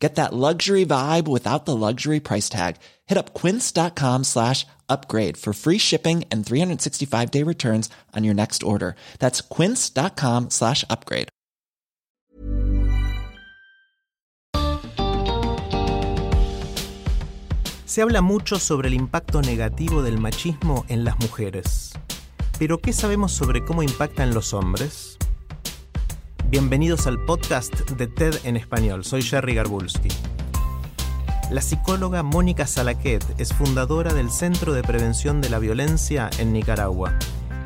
Get that luxury vibe without the luxury price tag. Hit up quince.com slash upgrade for free shipping and 365 day returns on your next order. That's quince.com slash upgrade. Se habla mucho sobre el impacto negativo del machismo en las mujeres. Pero ¿qué sabemos sobre cómo impacta en los hombres? Bienvenidos al podcast de TED en español. Soy Jerry Garbulski. La psicóloga Mónica Salaquet es fundadora del Centro de Prevención de la Violencia en Nicaragua,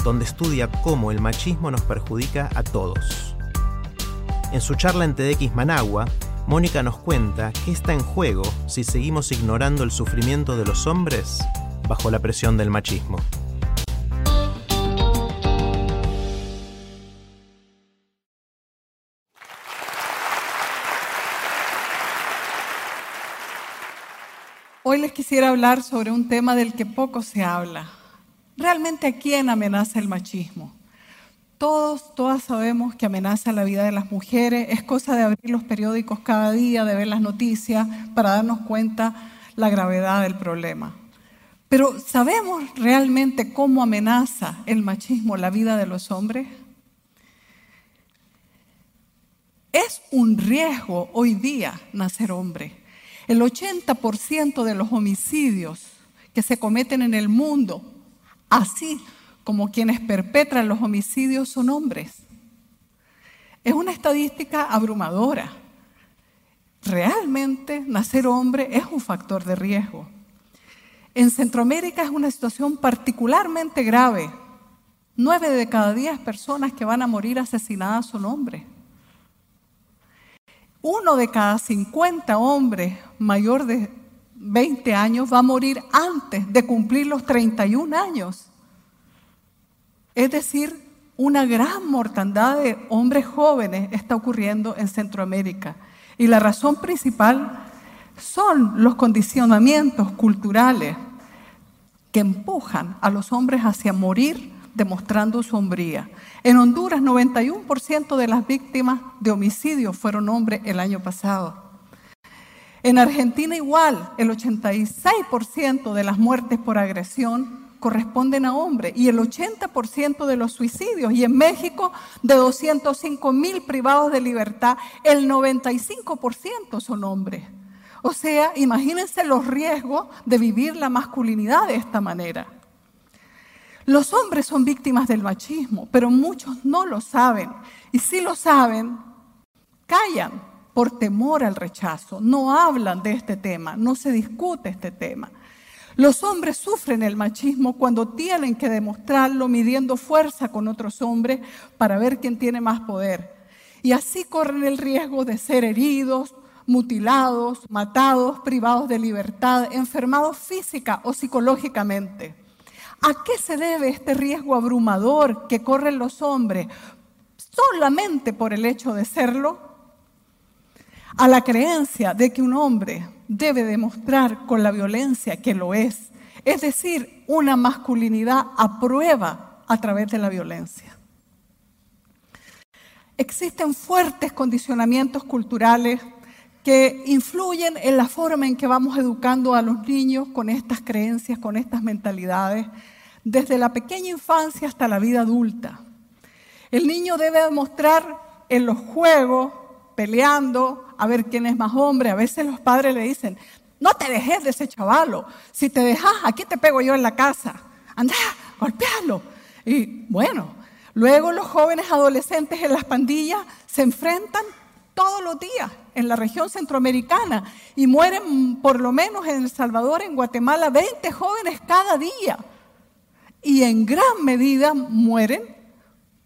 donde estudia cómo el machismo nos perjudica a todos. En su charla en TEDx Managua, Mónica nos cuenta qué está en juego si seguimos ignorando el sufrimiento de los hombres bajo la presión del machismo. Hoy les quisiera hablar sobre un tema del que poco se habla. Realmente a quién amenaza el machismo. Todos, todas sabemos que amenaza la vida de las mujeres. Es cosa de abrir los periódicos cada día, de ver las noticias para darnos cuenta la gravedad del problema. Pero ¿sabemos realmente cómo amenaza el machismo la vida de los hombres? Es un riesgo hoy día nacer hombre. El 80% de los homicidios que se cometen en el mundo, así como quienes perpetran los homicidios, son hombres. Es una estadística abrumadora. Realmente nacer hombre es un factor de riesgo. En Centroamérica es una situación particularmente grave. Nueve de cada diez personas que van a morir asesinadas son hombres uno de cada 50 hombres mayor de 20 años va a morir antes de cumplir los 31 años. Es decir, una gran mortandad de hombres jóvenes está ocurriendo en Centroamérica. Y la razón principal son los condicionamientos culturales que empujan a los hombres hacia morir demostrando sombría. En Honduras, 91% de las víctimas de homicidio fueron hombres el año pasado. En Argentina igual, el 86% de las muertes por agresión corresponden a hombres y el 80% de los suicidios. Y en México, de 205 mil privados de libertad, el 95% son hombres. O sea, imagínense los riesgos de vivir la masculinidad de esta manera. Los hombres son víctimas del machismo, pero muchos no lo saben. Y si lo saben, callan por temor al rechazo, no hablan de este tema, no se discute este tema. Los hombres sufren el machismo cuando tienen que demostrarlo midiendo fuerza con otros hombres para ver quién tiene más poder. Y así corren el riesgo de ser heridos, mutilados, matados, privados de libertad, enfermados física o psicológicamente. ¿A qué se debe este riesgo abrumador que corren los hombres solamente por el hecho de serlo? A la creencia de que un hombre debe demostrar con la violencia que lo es, es decir, una masculinidad a prueba a través de la violencia. Existen fuertes condicionamientos culturales que influyen en la forma en que vamos educando a los niños con estas creencias, con estas mentalidades, desde la pequeña infancia hasta la vida adulta. El niño debe demostrar en los juegos, peleando, a ver quién es más hombre. A veces los padres le dicen, no te dejes de ese chavalo. Si te dejas, aquí te pego yo en la casa. Anda, golpealo. Y bueno, luego los jóvenes adolescentes en las pandillas se enfrentan todos los días en la región centroamericana y mueren por lo menos en El Salvador, en Guatemala, 20 jóvenes cada día y en gran medida mueren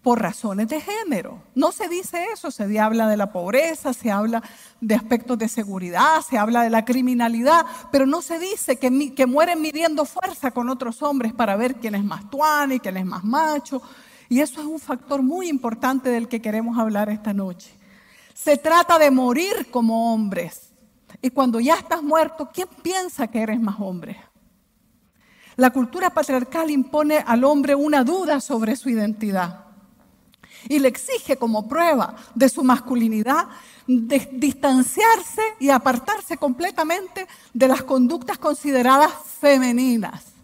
por razones de género. No se dice eso, se habla de la pobreza, se habla de aspectos de seguridad, se habla de la criminalidad, pero no se dice que, mueren midiendo fuerza con otros hombres para ver quién es más tuano y quién es más macho. Y eso es un factor muy importante del que queremos hablar esta noche. Se trata de morir como hombres. Y cuando ya estás muerto, ¿quién piensa que eres más hombre? La cultura patriarcal impone al hombre una duda sobre su identidad y le exige como prueba de su masculinidad distanciarse y apartarse completamente de las conductas consideradas femeninas.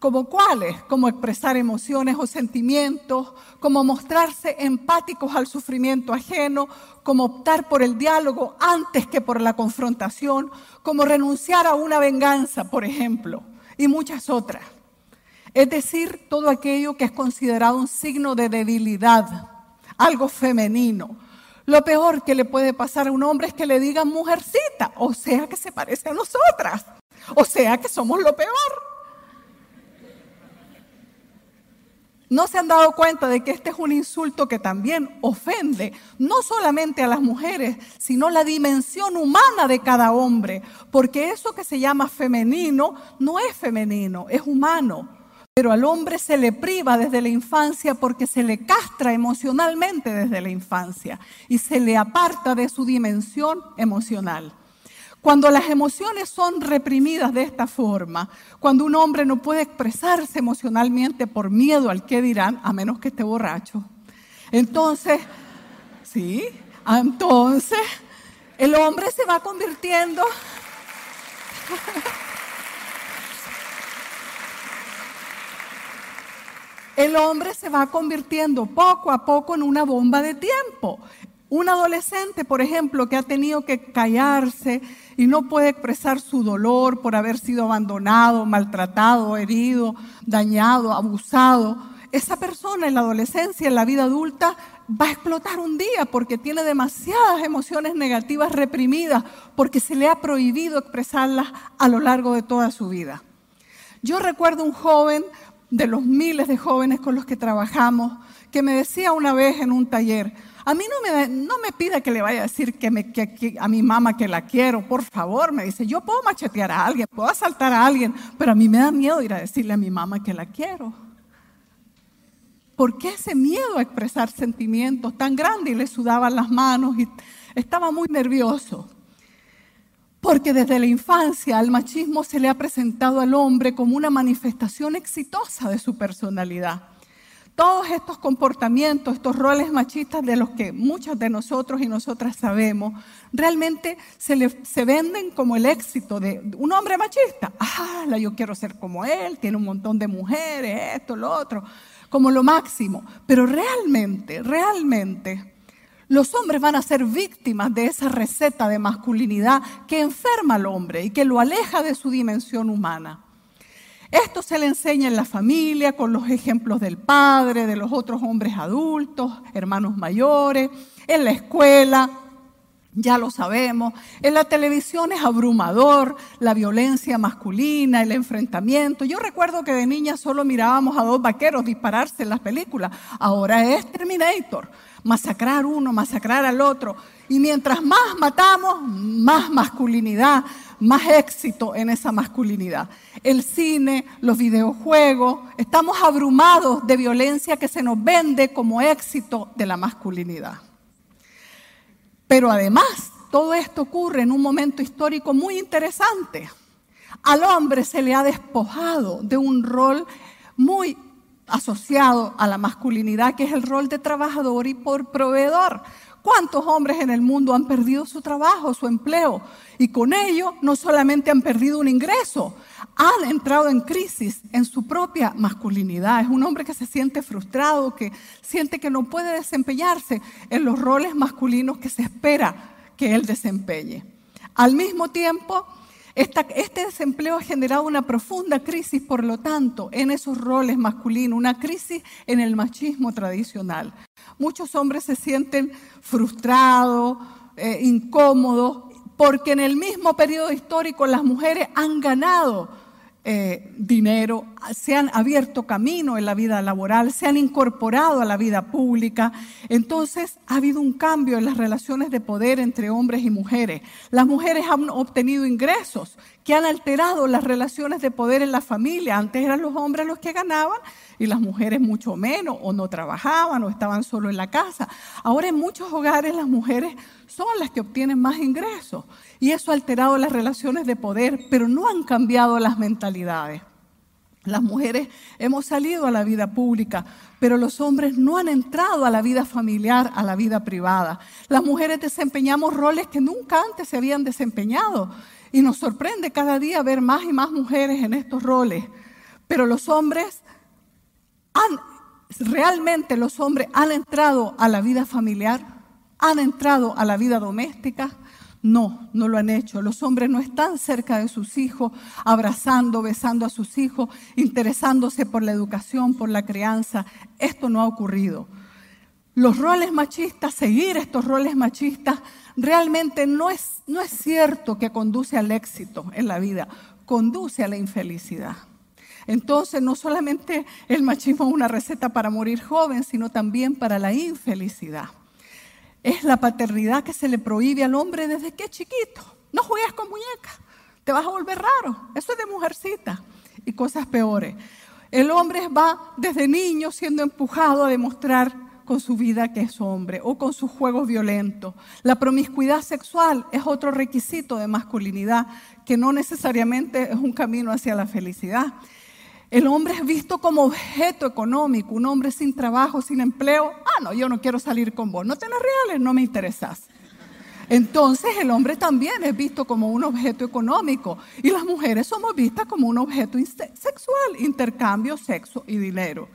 ¿Como cuáles? Como expresar emociones o sentimientos, como mostrarse empáticos al sufrimiento ajeno, como optar por el diálogo antes que por la confrontación, como renunciar a una venganza, por ejemplo y muchas otras. Es decir, todo aquello que es considerado un signo de debilidad, algo femenino. Lo peor que le puede pasar a un hombre es que le digan mujercita, o sea que se parece a nosotras, o sea que somos lo peor. No se han dado cuenta de que este es un insulto que también ofende no solamente a las mujeres, sino la dimensión humana de cada hombre, porque eso que se llama femenino no es femenino, es humano. Pero al hombre se le priva desde la infancia porque se le castra emocionalmente desde la infancia y se le aparta de su dimensión emocional. Cuando las emociones son reprimidas de esta forma, cuando un hombre no puede expresarse emocionalmente por miedo al que dirán, a menos que esté borracho, entonces, sí, entonces el hombre se va convirtiendo... el hombre se va convirtiendo poco a poco en una bomba de tiempo. Un adolescente, por ejemplo, que ha tenido que callarse y no puede expresar su dolor por haber sido abandonado, maltratado, herido, dañado, abusado, esa persona en la adolescencia, en la vida adulta, va a explotar un día porque tiene demasiadas emociones negativas reprimidas, porque se le ha prohibido expresarlas a lo largo de toda su vida. Yo recuerdo un joven de los miles de jóvenes con los que trabajamos que me decía una vez en un taller, a mí no me, no me pida que le vaya a decir que, me, que, a mi mamá que la quiero, por favor, me dice, yo puedo machetear a alguien, puedo asaltar a alguien, pero a mí me da miedo ir a decirle a mi mamá que la quiero. ¿Por qué ese miedo a expresar sentimientos tan grande y le sudaban las manos y estaba muy nervioso? Porque desde la infancia al machismo se le ha presentado al hombre como una manifestación exitosa de su personalidad todos estos comportamientos, estos roles machistas de los que muchos de nosotros y nosotras sabemos, realmente se, se venden como el éxito de un hombre machista. Ah, yo quiero ser como él, tiene un montón de mujeres, esto, lo otro, como lo máximo. Pero realmente, realmente, los hombres van a ser víctimas de esa receta de masculinidad que enferma al hombre y que lo aleja de su dimensión humana. Esto se le enseña en la familia con los ejemplos del padre, de los otros hombres adultos, hermanos mayores, en la escuela, ya lo sabemos. En la televisión es abrumador la violencia masculina, el enfrentamiento. Yo recuerdo que de niña solo mirábamos a dos vaqueros dispararse en las películas. Ahora es Terminator, masacrar uno, masacrar al otro. Y mientras más matamos, más masculinidad, más éxito en esa masculinidad. El cine, los videojuegos, estamos abrumados de violencia que se nos vende como éxito de la masculinidad. Pero además, todo esto ocurre en un momento histórico muy interesante. Al hombre se le ha despojado de un rol muy asociado a la masculinidad, que es el rol de trabajador y por proveedor. ¿Cuántos hombres en el mundo han perdido su trabajo, su empleo? Y con ello no solamente han perdido un ingreso, han entrado en crisis en su propia masculinidad. Es un hombre que se siente frustrado, que siente que no puede desempeñarse en los roles masculinos que se espera que él desempeñe. Al mismo tiempo, este desempleo ha generado una profunda crisis, por lo tanto, en esos roles masculinos, una crisis en el machismo tradicional. Muchos hombres se sienten frustrados, eh, incómodos, porque en el mismo periodo histórico las mujeres han ganado eh, dinero, se han abierto camino en la vida laboral, se han incorporado a la vida pública. Entonces ha habido un cambio en las relaciones de poder entre hombres y mujeres. Las mujeres han obtenido ingresos que han alterado las relaciones de poder en la familia. Antes eran los hombres los que ganaban y las mujeres mucho menos, o no trabajaban, o estaban solo en la casa. Ahora en muchos hogares las mujeres son las que obtienen más ingresos y eso ha alterado las relaciones de poder, pero no han cambiado las mentalidades. Las mujeres hemos salido a la vida pública, pero los hombres no han entrado a la vida familiar, a la vida privada. Las mujeres desempeñamos roles que nunca antes se habían desempeñado y nos sorprende cada día ver más y más mujeres en estos roles. Pero los hombres han, realmente los hombres han entrado a la vida familiar, han entrado a la vida doméstica, no, no lo han hecho. Los hombres no están cerca de sus hijos, abrazando, besando a sus hijos, interesándose por la educación, por la crianza. Esto no ha ocurrido. Los roles machistas, seguir estos roles machistas, realmente no es, no es cierto que conduce al éxito en la vida, conduce a la infelicidad. Entonces, no solamente el machismo es una receta para morir joven, sino también para la infelicidad es la paternidad que se le prohíbe al hombre desde que es chiquito. No juegues con muñecas, te vas a volver raro. Eso es de mujercita y cosas peores. El hombre va desde niño siendo empujado a demostrar con su vida que es hombre o con sus juegos violentos. La promiscuidad sexual es otro requisito de masculinidad que no necesariamente es un camino hacia la felicidad. El hombre es visto como objeto económico, un hombre sin trabajo, sin empleo. Ah, no, yo no quiero salir con vos. No tenés reales, no me interesas. Entonces el hombre también es visto como un objeto económico y las mujeres somos vistas como un objeto sexual, intercambio, sexo y dinero.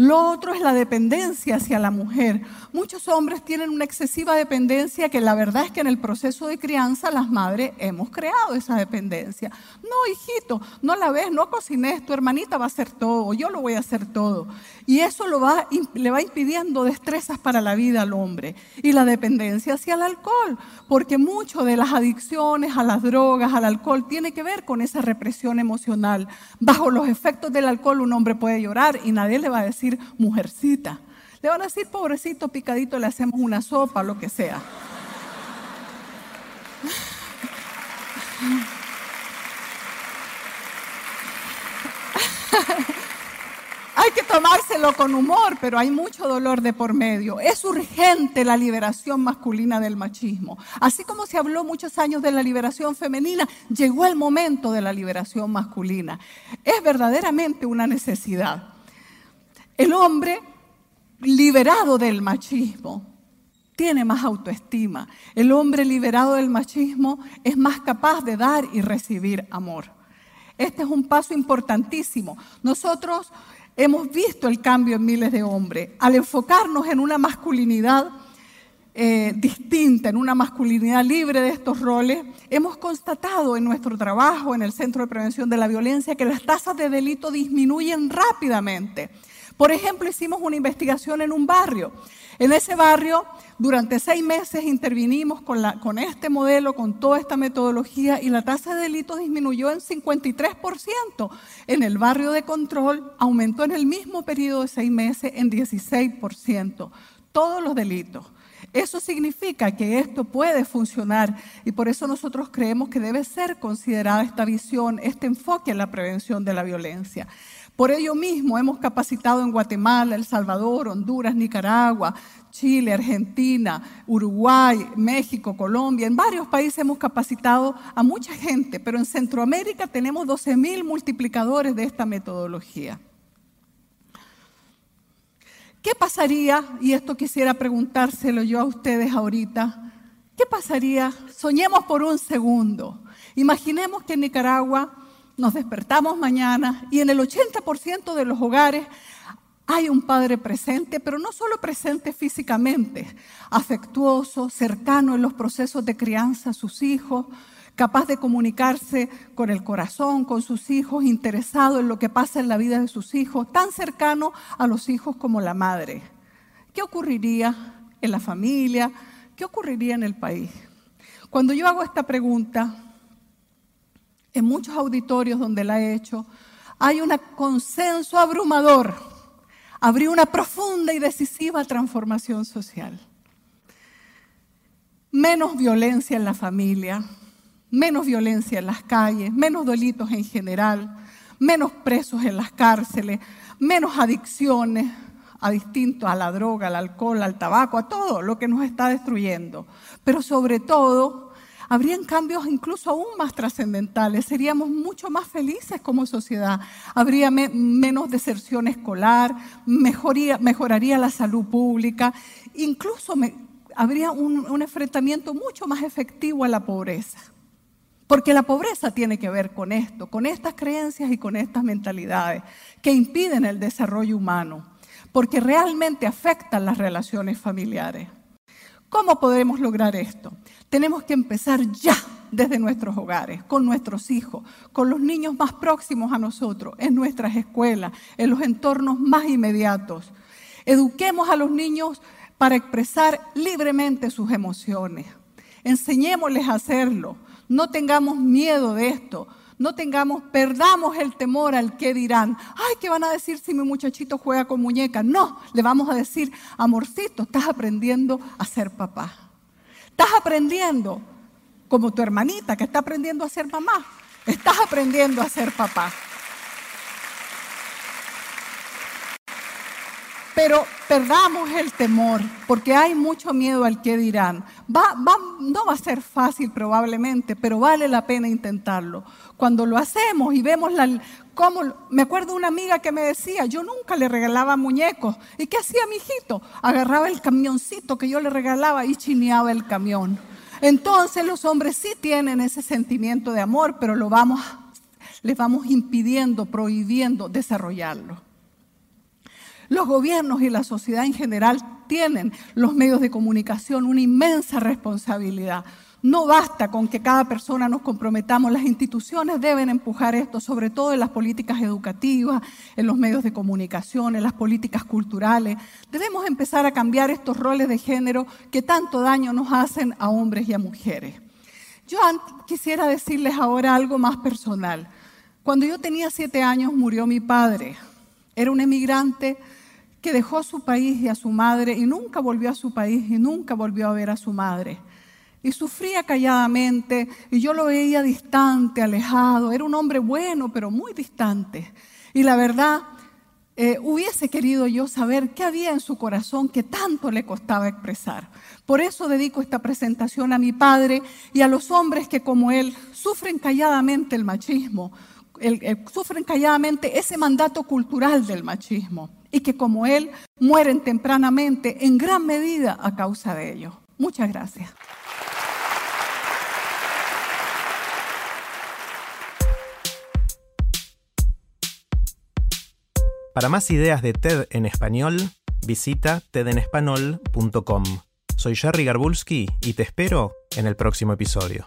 Lo otro es la dependencia hacia la mujer. Muchos hombres tienen una excesiva dependencia que la verdad es que en el proceso de crianza las madres hemos creado esa dependencia. No, hijito, no la ves, no cocines, tu hermanita va a hacer todo, yo lo voy a hacer todo. Y eso lo va, le va impidiendo destrezas para la vida al hombre. Y la dependencia hacia el alcohol, porque mucho de las adicciones a las drogas, al alcohol, tiene que ver con esa represión emocional. Bajo los efectos del alcohol un hombre puede llorar y nadie le va a decir mujercita. Le van a decir pobrecito, picadito, le hacemos una sopa, lo que sea. hay que tomárselo con humor, pero hay mucho dolor de por medio. Es urgente la liberación masculina del machismo. Así como se habló muchos años de la liberación femenina, llegó el momento de la liberación masculina. Es verdaderamente una necesidad. El hombre liberado del machismo tiene más autoestima. El hombre liberado del machismo es más capaz de dar y recibir amor. Este es un paso importantísimo. Nosotros hemos visto el cambio en miles de hombres. Al enfocarnos en una masculinidad eh, distinta, en una masculinidad libre de estos roles, hemos constatado en nuestro trabajo en el Centro de Prevención de la Violencia que las tasas de delito disminuyen rápidamente. Por ejemplo, hicimos una investigación en un barrio. En ese barrio, durante seis meses intervinimos con, la, con este modelo, con toda esta metodología, y la tasa de delitos disminuyó en 53%. En el barrio de control aumentó en el mismo periodo de seis meses en 16%. Todos los delitos. Eso significa que esto puede funcionar y por eso nosotros creemos que debe ser considerada esta visión, este enfoque en la prevención de la violencia. Por ello mismo hemos capacitado en Guatemala, El Salvador, Honduras, Nicaragua, Chile, Argentina, Uruguay, México, Colombia. En varios países hemos capacitado a mucha gente, pero en Centroamérica tenemos 12.000 multiplicadores de esta metodología. ¿Qué pasaría, y esto quisiera preguntárselo yo a ustedes ahorita, qué pasaría? Soñemos por un segundo. Imaginemos que en Nicaragua nos despertamos mañana y en el 80% de los hogares hay un padre presente, pero no solo presente físicamente, afectuoso, cercano en los procesos de crianza a sus hijos, capaz de comunicarse con el corazón, con sus hijos, interesado en lo que pasa en la vida de sus hijos, tan cercano a los hijos como la madre. ¿Qué ocurriría en la familia? ¿Qué ocurriría en el país? Cuando yo hago esta pregunta, en muchos auditorios donde la he hecho, hay un consenso abrumador. Habría una profunda y decisiva transformación social. Menos violencia en la familia, menos violencia en las calles, menos delitos en general, menos presos en las cárceles, menos adicciones a distinto, a la droga, al alcohol, al tabaco, a todo lo que nos está destruyendo. Pero sobre todo, habrían cambios incluso aún más trascendentales. Seríamos mucho más felices como sociedad. Habría menos deserción escolar, mejoraría la salud pública, incluso habría un enfrentamiento mucho más efectivo a la pobreza. Porque la pobreza tiene que ver con esto, con estas creencias y con estas mentalidades que impiden el desarrollo humano, porque realmente afectan las relaciones familiares. ¿Cómo podemos lograr esto? Tenemos que empezar ya desde nuestros hogares, con nuestros hijos, con los niños más próximos a nosotros, en nuestras escuelas, en los entornos más inmediatos. Eduquemos a los niños para expresar libremente sus emociones. Enseñémosles a hacerlo no tengamos miedo de esto. No tengamos, perdamos el temor al que dirán. Ay, ¿qué van a decir si mi muchachito juega con muñeca? No, le vamos a decir, amorcito, estás aprendiendo a ser papá. Estás aprendiendo, como tu hermanita que está aprendiendo a ser mamá. Estás aprendiendo a ser papá. Pero perdamos el temor, porque hay mucho miedo al que dirán. no va a ser fácil probablemente, pero vale la pena intentarlo. Cuando lo hacemos y vemos cómo, me acuerdo una amiga que me decía, yo nunca le regalaba muñecos. ¿Y qué hacía mi hijito? Agarraba el camioncito que yo le regalaba y chineaba el camión. Entonces los hombres sí tienen ese sentimiento de amor, pero lo vamos, les vamos impidiendo, prohibiendo desarrollarlo. Los gobiernos y la sociedad en general tienen los medios de comunicación una inmensa responsabilidad. No basta con que cada persona nos comprometamos, las instituciones deben empujar esto, sobre todo en las políticas educativas, en los medios de comunicación, en las políticas culturales. Debemos empezar a cambiar estos roles de género que tanto daño nos hacen a hombres y a mujeres. Yo quisiera decirles ahora algo más personal. Cuando yo tenía siete años murió mi padre. Era un emigrante que dejó su país y a su madre y nunca volvió a su país y nunca volvió a ver a su madre. Y sufría calladamente y yo lo veía distante, alejado. Era un hombre bueno, pero muy distante. Y la verdad, eh, hubiese querido yo saber qué había en su corazón que tanto le costaba expresar. Por eso dedico esta presentación a mi padre y a los hombres que como él sufren calladamente el machismo, sufren calladamente ese mandato cultural del machismo y que como él mueren tempranamente en gran medida a causa de ello. Muchas gracias. Para más ideas de TED en español, visita tedenespanol.com. Soy Jerry Garbulski y te espero en el próximo episodio.